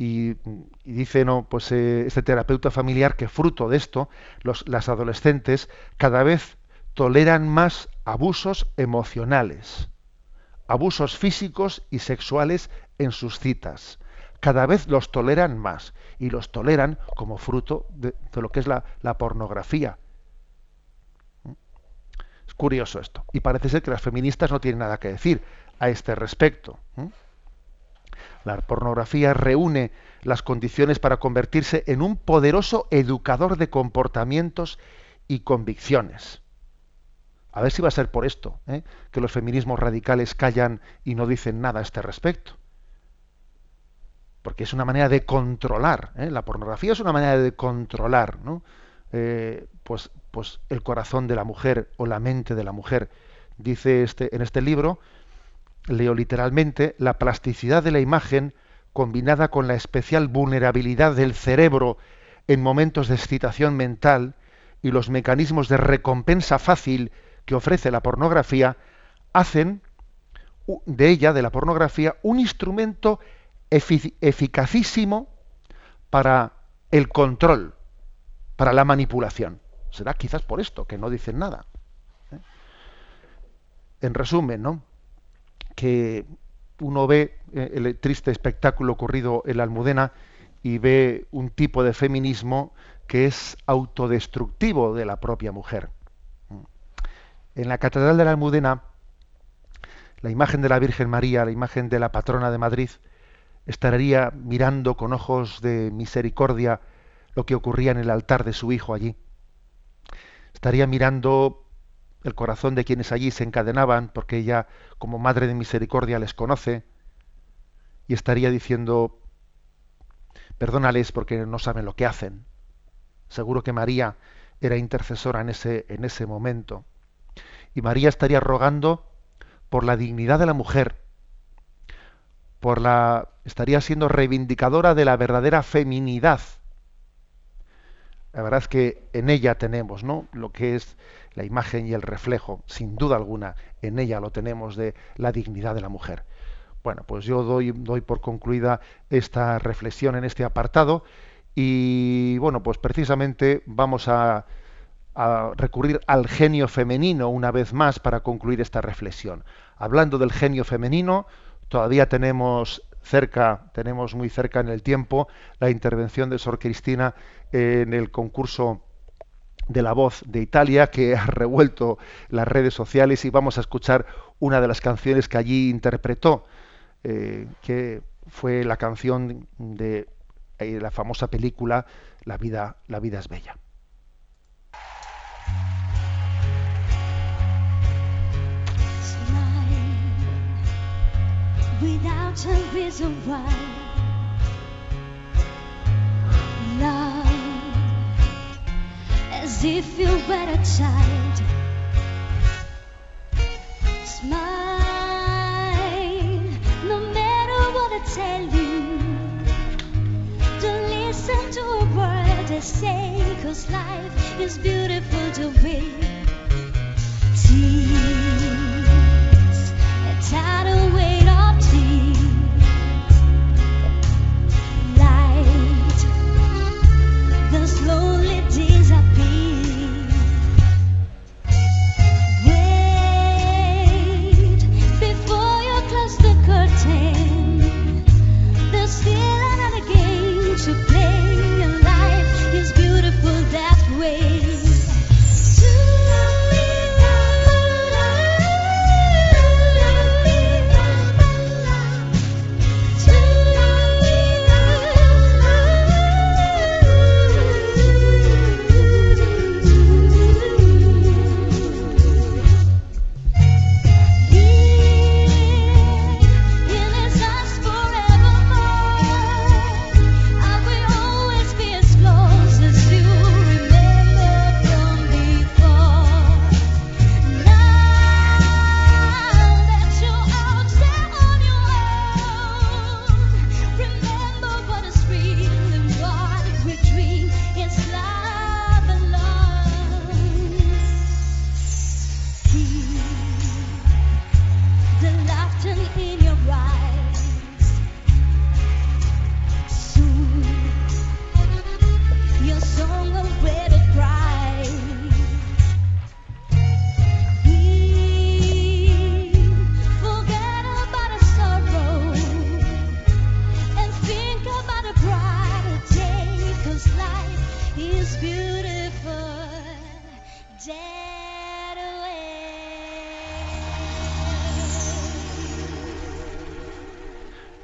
Y, dice no pues eh, este terapeuta familiar que fruto de esto los, las adolescentes cada vez toleran más abusos emocionales abusos físicos y sexuales en sus citas cada vez los toleran más y los toleran como fruto de, lo que es la, pornografía es curioso esto y parece ser que las feministas no tienen nada que decir a este respecto. La pornografía reúne las condiciones para convertirse en un poderoso educador de comportamientos y convicciones. A ver si va a ser por esto, ¿eh? que los feminismos radicales callan y no dicen nada a este respecto. Porque es una manera de controlar, ¿eh? la pornografía es una manera de controlar ¿no? eh, pues, pues el corazón de la mujer o la mente de la mujer. Dice este, en este libro, leo literalmente, la plasticidad de la imagen combinada con la especial vulnerabilidad del cerebro en momentos de excitación mental y los mecanismos de recompensa fácil que ofrece la pornografía, hacen de ella, de la pornografía, un instrumento efic eficacísimo para el control, para la manipulación. Será quizás por esto que no dicen nada. ¿eh? En resumen, ¿no? que uno ve eh, el triste espectáculo ocurrido en la Almudena y ve un tipo de feminismo que es autodestructivo de la propia mujer. En la Catedral de la Almudena, la imagen de la Virgen María, la imagen de la patrona de Madrid, estaría mirando con ojos de misericordia lo que ocurría en el altar de su hijo allí. Estaría mirando el corazón de quienes allí se encadenaban, porque ella, como Madre de Misericordia, les conoce, y estaría diciendo, perdónales porque no saben lo que hacen. Seguro que María era intercesora en ese, en ese momento. Y María estaría rogando por la dignidad de la mujer, por la estaría siendo reivindicadora de la verdadera feminidad. La verdad es que en ella tenemos, ¿no? Lo que es la imagen y el reflejo, sin duda alguna, en ella lo tenemos de la dignidad de la mujer. Bueno, pues yo doy, doy por concluida esta reflexión en este apartado y bueno, pues precisamente vamos a, a recurrir al genio femenino una vez más para concluir esta reflexión. Hablando del genio femenino, todavía tenemos cerca, tenemos muy cerca en el tiempo la intervención de Sor Cristina en el concurso de la voz de Italia que ha revuelto las redes sociales y vamos a escuchar una de las canciones que allí interpretó, eh, que fue la canción de eh, la famosa película La vida, la vida es bella. Without a reason why, love. as if you were a child. Smile, no matter what I tell you. Don't listen to a word I say, cause life is beautiful to me. Tears,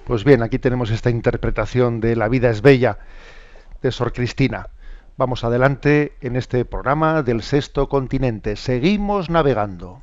Pues bien, aquí tenemos esta interpretación de La vida es bella de Sor Cristina. Vamos adelante en este programa del sexto continente. Seguimos navegando.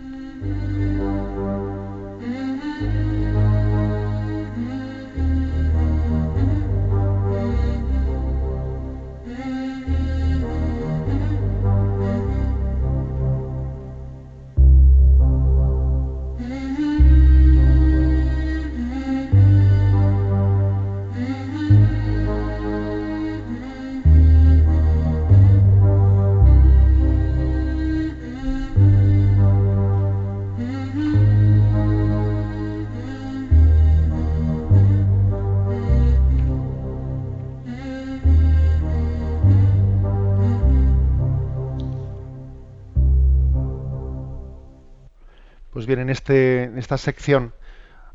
Este, en esta sección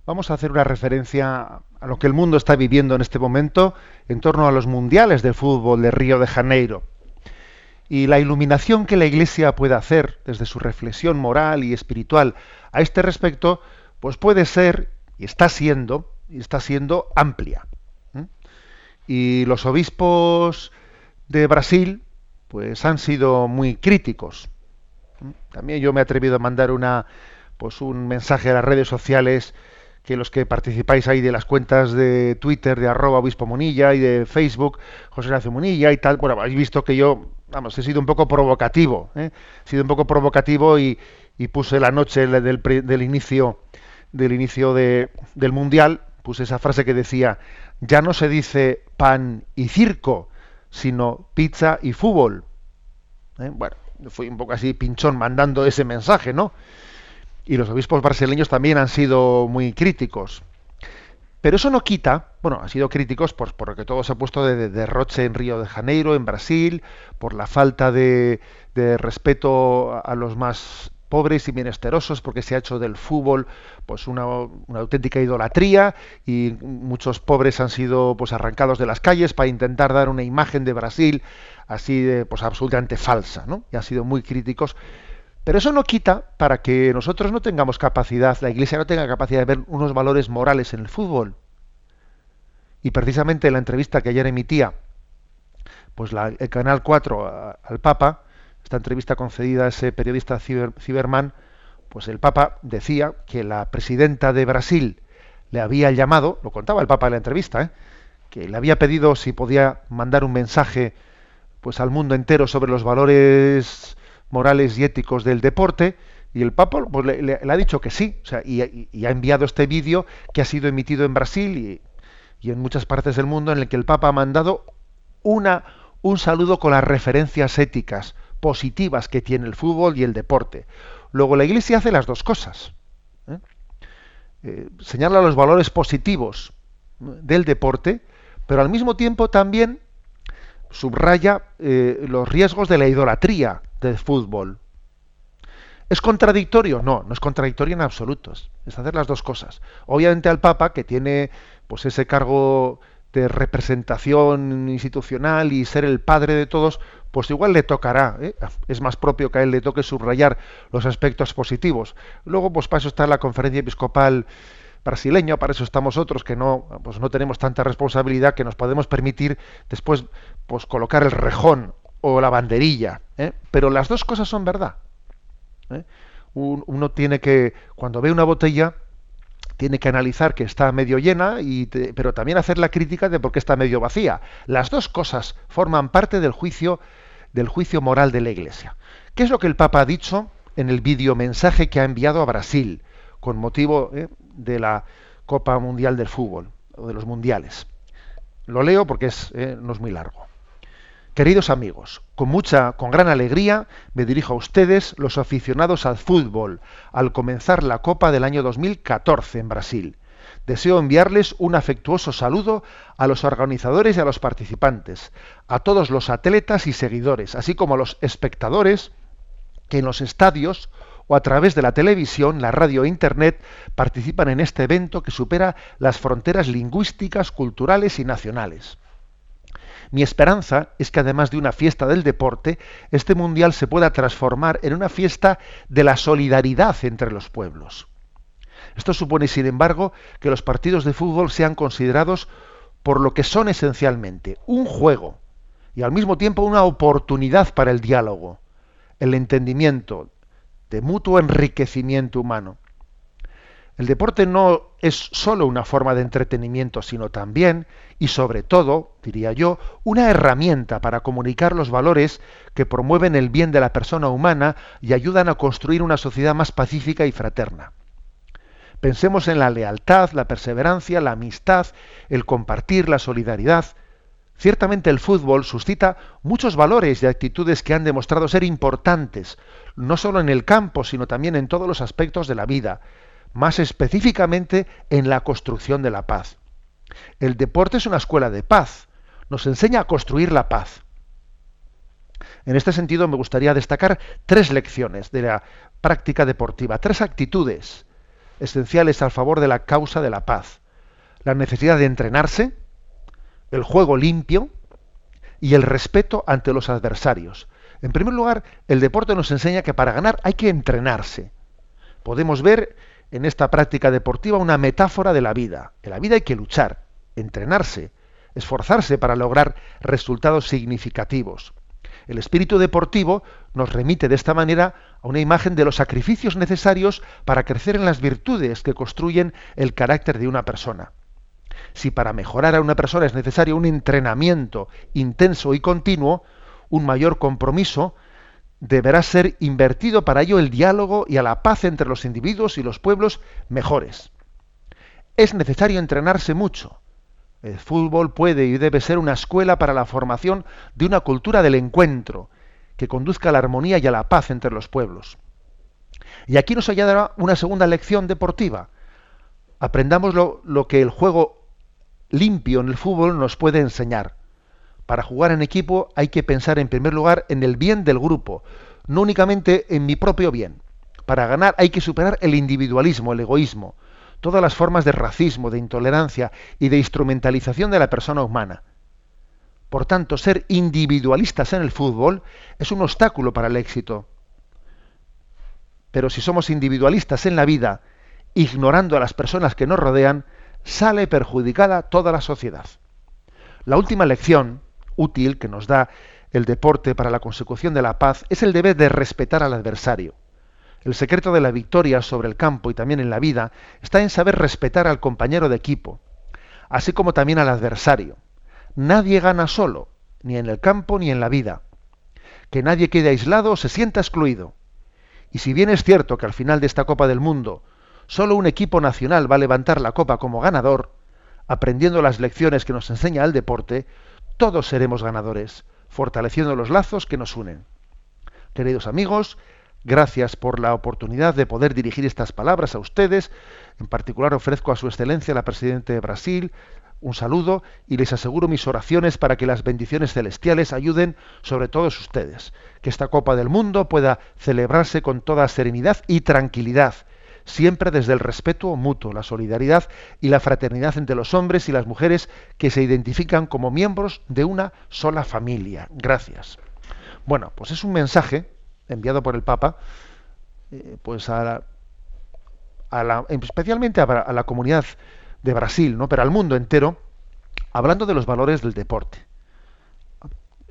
vamos a hacer una referencia a lo que el mundo está viviendo en este momento en torno a los mundiales de fútbol de Río de Janeiro. Y la iluminación que la Iglesia puede hacer desde su reflexión moral y espiritual a este respecto, pues puede ser y está siendo y está siendo amplia. Y los obispos de Brasil, pues han sido muy críticos. También yo me he atrevido a mandar una pues un mensaje a las redes sociales que los que participáis ahí de las cuentas de Twitter de arroba obispo Munilla y de Facebook José Ignacio Munilla y tal, bueno, habéis visto que yo, vamos, he sido un poco provocativo, ¿eh? he sido un poco provocativo y, puse la noche del, del inicio del inicio de, del mundial, puse esa frase que decía, ya no se dice pan y circo, sino pizza y fútbol. ¿Eh? Bueno, fui un poco así pinchón mandando ese mensaje, ¿no? Y los obispos brasileños también han sido muy críticos. Pero eso no quita, bueno, han sido críticos por, porque todo se ha puesto de, derroche en Río de Janeiro, en Brasil, por la falta de, respeto a los más pobres y menesterosos, porque se ha hecho del fútbol pues una, auténtica idolatría y muchos pobres han sido pues arrancados de las calles para intentar dar una imagen de Brasil así de pues absolutamente falsa, ¿no? Y han sido muy críticos pero eso no quita para que nosotros no tengamos capacidad, la Iglesia no tenga capacidad de ver unos valores morales en el fútbol. Y precisamente en la entrevista que ayer emitía, pues el Canal 4 al Papa, esta entrevista concedida a ese periodista Ciberman, pues el Papa decía que la presidenta de Brasil le había llamado, lo contaba el Papa en la entrevista, ¿eh? que le había pedido si podía mandar un mensaje pues al mundo entero sobre los valores morales y éticos del deporte, y el Papa pues, le, ha dicho que sí, o sea, y, ha enviado este vídeo que ha sido emitido en Brasil y, en muchas partes del mundo, en el que el Papa ha mandado una, un saludo con las referencias éticas positivas que tiene el fútbol y el deporte. Luego la Iglesia hace las dos cosas. ¿eh? Eh, señala los valores positivos del deporte, pero al mismo tiempo también subraya eh, los riesgos de la idolatría del fútbol. ¿Es contradictorio? No, no es contradictorio en absoluto. Es hacer las dos cosas. Obviamente al Papa, que tiene pues ese cargo de representación institucional y ser el padre de todos, pues igual le tocará, ¿eh? es más propio que a él le toque subrayar los aspectos positivos. Luego, pues para eso está la conferencia episcopal brasileña, para eso estamos otros que no, pues no tenemos tanta responsabilidad que nos podemos permitir después pues colocar el rejón o la banderilla. ¿eh? Pero las dos cosas son verdad. ¿eh? Uno tiene que, cuando ve una botella, tiene que analizar que está medio llena, y pero también hacer la crítica de por qué está medio vacía. Las dos cosas forman parte del juicio, del juicio moral de la Iglesia. ¿Qué es lo que el Papa ha dicho en el vídeo mensaje que ha enviado a Brasil con motivo ¿eh? de la Copa Mundial del Fútbol o de los mundiales? Lo leo porque es, no es muy largo. Queridos amigos, con mucha, con gran alegría me dirijo a ustedes, los aficionados al fútbol, al comenzar la Copa del año 2014 en Brasil. Deseo enviarles un afectuoso saludo a los organizadores y a los participantes, a todos los atletas y seguidores, así como a los espectadores que en los estadios o a través de la televisión, la radio e Internet participan en este evento que supera las fronteras lingüísticas, culturales y nacionales. Mi esperanza es que además de una fiesta del deporte, este mundial se pueda transformar en una fiesta de la solidaridad entre los pueblos. Esto supone, sin embargo, que los partidos de fútbol sean considerados por lo que son esencialmente, un juego y al mismo tiempo una oportunidad para el diálogo, el entendimiento, de mutuo enriquecimiento humano. El deporte no es sólo una forma de entretenimiento, sino también, y sobre todo, diría yo, una herramienta para comunicar los valores que promueven el bien de la persona humana y ayudan a construir una sociedad más pacífica y fraterna. Pensemos en la lealtad, la perseverancia, la amistad, el compartir, la solidaridad. Ciertamente el fútbol suscita muchos valores y actitudes que han demostrado ser importantes, no solo en el campo, sino también en todos los aspectos de la vida, más específicamente en la construcción de la paz. El deporte es una escuela de paz, nos enseña a construir la paz. En este sentido me gustaría destacar tres lecciones de la práctica deportiva, tres actitudes esenciales al favor de la causa de la paz. La necesidad de entrenarse, el juego limpio y el respeto ante los adversarios. En primer lugar, el deporte nos enseña que para ganar hay que entrenarse. Podemos ver en esta práctica deportiva una metáfora de la vida. En la vida hay que luchar, entrenarse, esforzarse para lograr resultados significativos. El espíritu deportivo nos remite de esta manera a una imagen de los sacrificios necesarios para crecer en las virtudes que construyen el carácter de una persona. Si para mejorar a una persona es necesario un entrenamiento intenso y continuo, un mayor compromiso, deberá ser invertido para ello el diálogo y a la paz entre los individuos y los pueblos mejores. Es necesario entrenarse mucho. El fútbol puede y debe ser una escuela para la formación de una cultura del encuentro que conduzca a la armonía y a la paz entre los pueblos. Y aquí nos hallará una segunda lección deportiva. Aprendamos lo, lo que el juego limpio en el fútbol nos puede enseñar. Para jugar en equipo hay que pensar en primer lugar en el bien del grupo, no únicamente en mi propio bien. Para ganar hay que superar el individualismo, el egoísmo, todas las formas de racismo, de intolerancia y de instrumentalización de la persona humana. Por tanto, ser individualistas en el fútbol es un obstáculo para el éxito. Pero si somos individualistas en la vida, ignorando a las personas que nos rodean, sale perjudicada toda la sociedad. La última lección útil que nos da el deporte para la consecución de la paz es el deber de respetar al adversario. El secreto de la victoria sobre el campo y también en la vida está en saber respetar al compañero de equipo, así como también al adversario. Nadie gana solo, ni en el campo ni en la vida. Que nadie quede aislado o se sienta excluido. Y si bien es cierto que al final de esta Copa del Mundo solo un equipo nacional va a levantar la copa como ganador, aprendiendo las lecciones que nos enseña el deporte, todos seremos ganadores, fortaleciendo los lazos que nos unen. Queridos amigos, gracias por la oportunidad de poder dirigir estas palabras a ustedes. En particular ofrezco a su excelencia, la presidenta de Brasil, un saludo y les aseguro mis oraciones para que las bendiciones celestiales ayuden sobre todos ustedes. Que esta Copa del Mundo pueda celebrarse con toda serenidad y tranquilidad siempre desde el respeto mutuo, la solidaridad y la fraternidad entre los hombres y las mujeres que se identifican como miembros de una sola familia. Gracias. Bueno, pues es un mensaje enviado por el Papa, eh, pues a la, especialmente a, la comunidad de Brasil, ¿no? pero al mundo entero, hablando de los valores del deporte.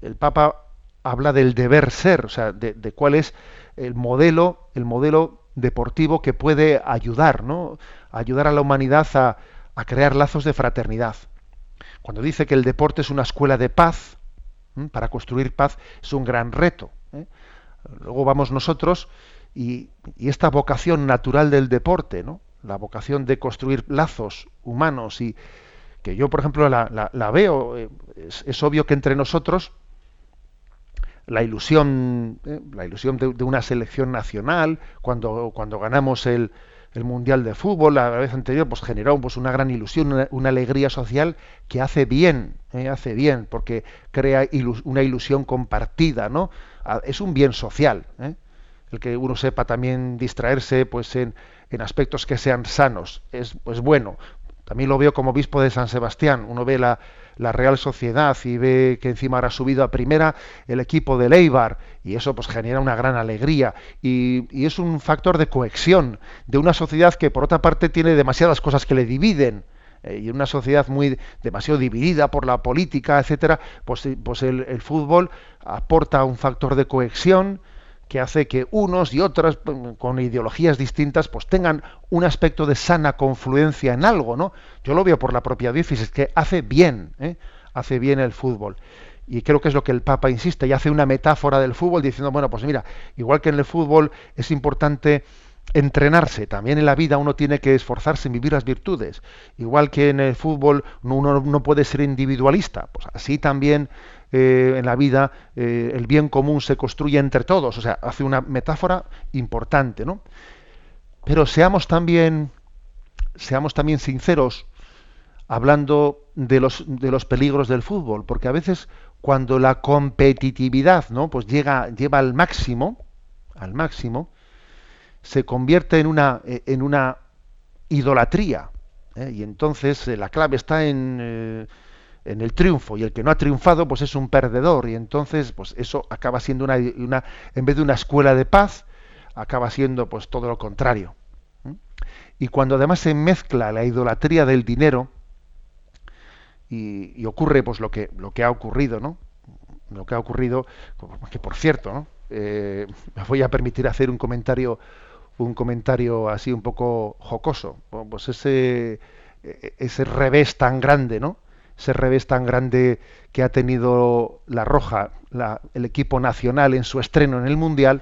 El Papa habla del deber ser, o sea, de, de cuál es el modelo, el modelo deportivo que puede ayudar, ¿no? ayudar a la humanidad a, crear lazos de fraternidad. Cuando dice que el deporte es una escuela de paz, para construir paz es un gran reto. ¿eh? Luego vamos nosotros y, esta vocación natural del deporte, ¿no? la vocación de construir lazos humanos y que yo, por ejemplo, la, veo, eh, es obvio que entre nosotros la ilusión, eh, la ilusión de, una selección nacional, cuando, cuando ganamos el, el, Mundial de Fútbol la vez anterior, pues generó pues, una gran ilusión, una, alegría social que hace bien, eh, hace bien, porque crea una ilusión compartida, ¿no? Es un bien social. ¿eh? el que uno sepa también distraerse pues en, en aspectos que sean sanos es pues bueno también lo veo como obispo de San Sebastián uno ve la, la Real Sociedad y ve que encima ahora ha subido a primera el equipo de Leibar y eso pues genera una gran alegría. Y, y, es un factor de cohesión de una sociedad que por otra parte tiene demasiadas cosas que le dividen eh, y una sociedad muy demasiado dividida por la política, etcétera, pues, pues el, el fútbol aporta un factor de cohesión que hace que unos y otras con ideologías distintas pues tengan un aspecto de sana confluencia en algo, ¿no? Yo lo veo por la propia diócesis que hace bien, ¿eh? hace bien el fútbol. Y creo que es lo que el Papa insiste y hace una metáfora del fútbol diciendo, bueno, pues mira, igual que en el fútbol es importante entrenarse, también en la vida uno tiene que esforzarse en vivir las virtudes. Igual que en el fútbol uno no puede ser individualista, pues así también eh, en la vida eh, el bien común se construye entre todos. O sea, hace una metáfora importante, ¿no? Pero seamos también, seamos también sinceros hablando de los, de los peligros del fútbol, porque a veces cuando la competitividad ¿no? pues llega, lleva al máximo, al máximo, se convierte en una, en una idolatría. ¿eh? Y entonces la clave está en en el triunfo y el que no ha triunfado pues es un perdedor y entonces pues eso acaba siendo una, una en vez de una escuela de paz acaba siendo pues todo lo contrario y cuando además se mezcla la idolatría del dinero y, ocurre pues lo que lo que ha ocurrido no lo que ha ocurrido que por cierto no eh, me voy a permitir hacer un comentario un comentario así un poco jocoso. Pues ese e, ese revés tan grande no ese revés tan grande que ha tenido la Roja, el equipo nacional en su estreno en el Mundial,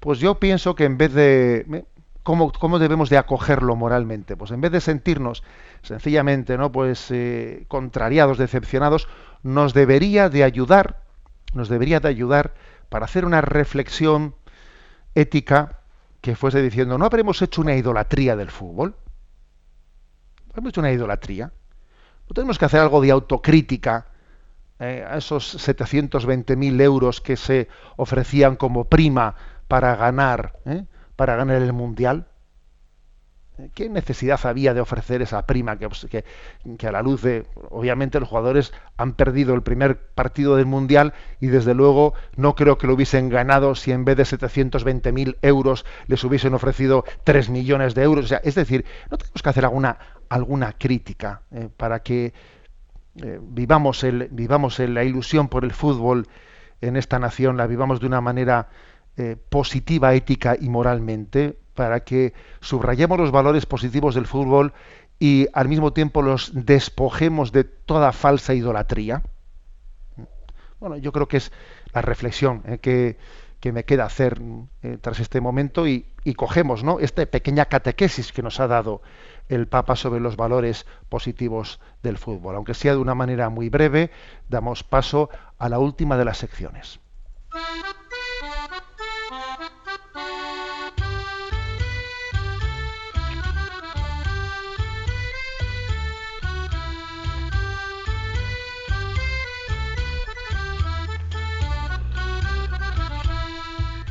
pues yo pienso que en vez de ¿cómo, cómo debemos de acogerlo moralmente, pues en vez de sentirnos sencillamente, no, pues eh, contrariados, decepcionados, nos debería de ayudar, nos debería de ayudar para hacer una reflexión ética que fuese diciendo, no habremos hecho una idolatría del fútbol, hemos hecho una idolatría tenemos que hacer algo de autocrítica eh, a esos 720.000 euros que se ofrecían como prima para ganar, eh, para ganar el mundial. ¿Qué necesidad había de ofrecer esa prima que, que, a la luz de, obviamente los jugadores han perdido el primer partido del Mundial y desde luego no creo que lo hubiesen ganado si en vez de 720.000 euros les hubiesen ofrecido 3 millones de euros? O sea, es decir, no tenemos que hacer alguna, alguna crítica eh, para que eh, vivamos, el, vivamos la ilusión por el fútbol en esta nación, la vivamos de una manera eh, positiva, ética y moralmente, para que subrayemos los valores positivos del fútbol y al mismo tiempo los despojemos de toda falsa idolatría. Bueno, yo creo que es la reflexión que, que, me queda hacer tras este momento y, y cogemos ¿no? esta pequeña catequesis que nos ha dado el Papa sobre los valores positivos del fútbol. Aunque sea de una manera muy breve, damos paso a la última de las secciones.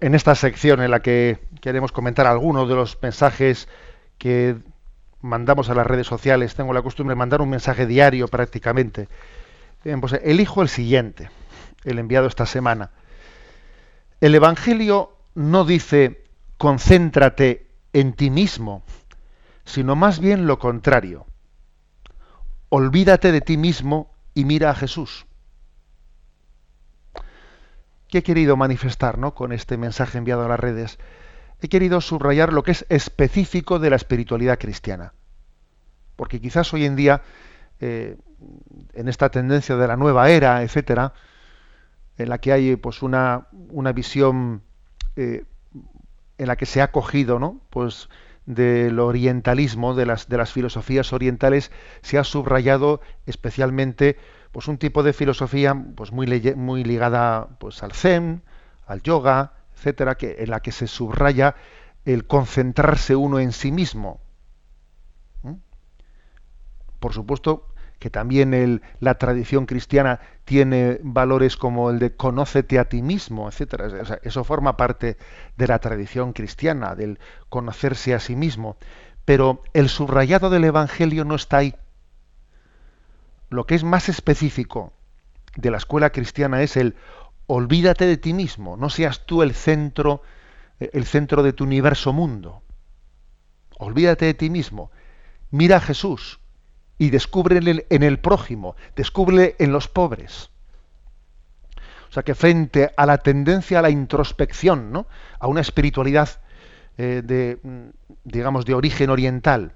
En esta sección en la que queremos comentar algunos de los mensajes que mandamos a las redes sociales. Tengo la costumbre de mandar un mensaje diario prácticamente. Pues elijo el siguiente, el enviado esta semana. El Evangelio no dice concéntrate en ti mismo, sino más bien lo contrario. Olvídate de ti mismo y mira a Jesús. ¿Qué he querido manifestar ¿no? con este mensaje enviado a las redes? He querido subrayar lo que es específico de la espiritualidad cristiana. Porque quizás hoy en día, eh, en esta tendencia de la nueva era, etcétera, en la que hay pues una, una visión eh, en la que se ha cogido, ¿no? Pues del orientalismo, de las, de las filosofías orientales, se ha subrayado especialmente pues un tipo de filosofía pues muy, muy ligada pues al zen, al yoga, etcétera, que, en la que se subraya el concentrarse uno en sí mismo. Por supuesto que también el, la tradición cristiana tiene valores como el de conócete a ti mismo, etcétera. eso forma parte de la tradición cristiana, del conocerse a sí mismo. Pero el subrayado del Evangelio no está ahí. Lo que es más específico de la escuela cristiana es el olvídate de ti mismo, no seas tú el centro, el centro de tu universo mundo. Olvídate de ti mismo. Mira a Jesús y descubre en el prójimo, descubre en los pobres. O sea que frente a la tendencia a la introspección, ¿no? a una espiritualidad eh, de, digamos, de origen oriental,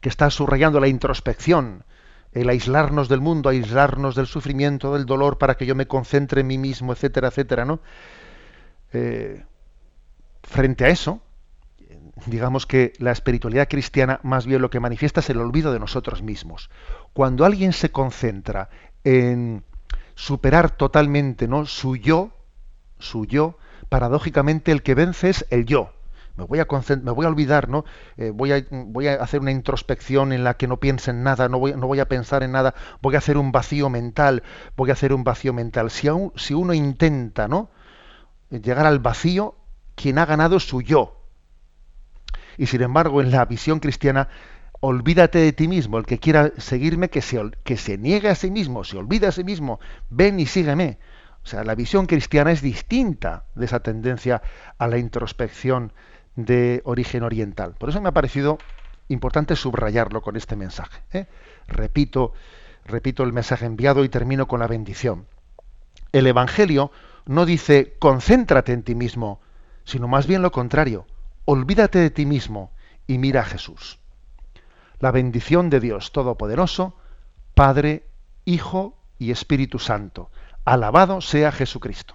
que está subrayando la introspección, el aislarnos del mundo, aislarnos del sufrimiento, del dolor, para que yo me concentre en mí mismo, etcétera, etcétera, ¿no? Eh, frente a eso, digamos que la espiritualidad cristiana más bien lo que manifiesta es el olvido de nosotros mismos. Cuando alguien se concentra en superar totalmente ¿no? su yo, su yo, paradójicamente el que vence es el yo me voy a me voy a olvidar, ¿no? Eh, voy, a, voy a hacer una introspección en la que no piense en nada, no voy, no voy a pensar en nada, voy a hacer un vacío mental, voy a hacer un vacío mental. Si, si uno intenta, ¿no? Llegar al vacío, quien ha ganado es su yo. Y sin embargo, en la visión cristiana, olvídate de ti mismo. El que quiera seguirme, que se, que se niegue a sí mismo, se olvide a sí mismo, ven y sígueme. O sea, la visión cristiana es distinta de esa tendencia a la introspección de origen oriental. Por eso me ha parecido importante subrayarlo con este mensaje. ¿eh? Repito, repito el mensaje enviado y termino con la bendición. El Evangelio no dice concéntrate en ti mismo, sino más bien lo contrario, olvídate de ti mismo y mira a Jesús. La bendición de Dios Todopoderoso, Padre, Hijo y Espíritu Santo. Alabado sea Jesucristo.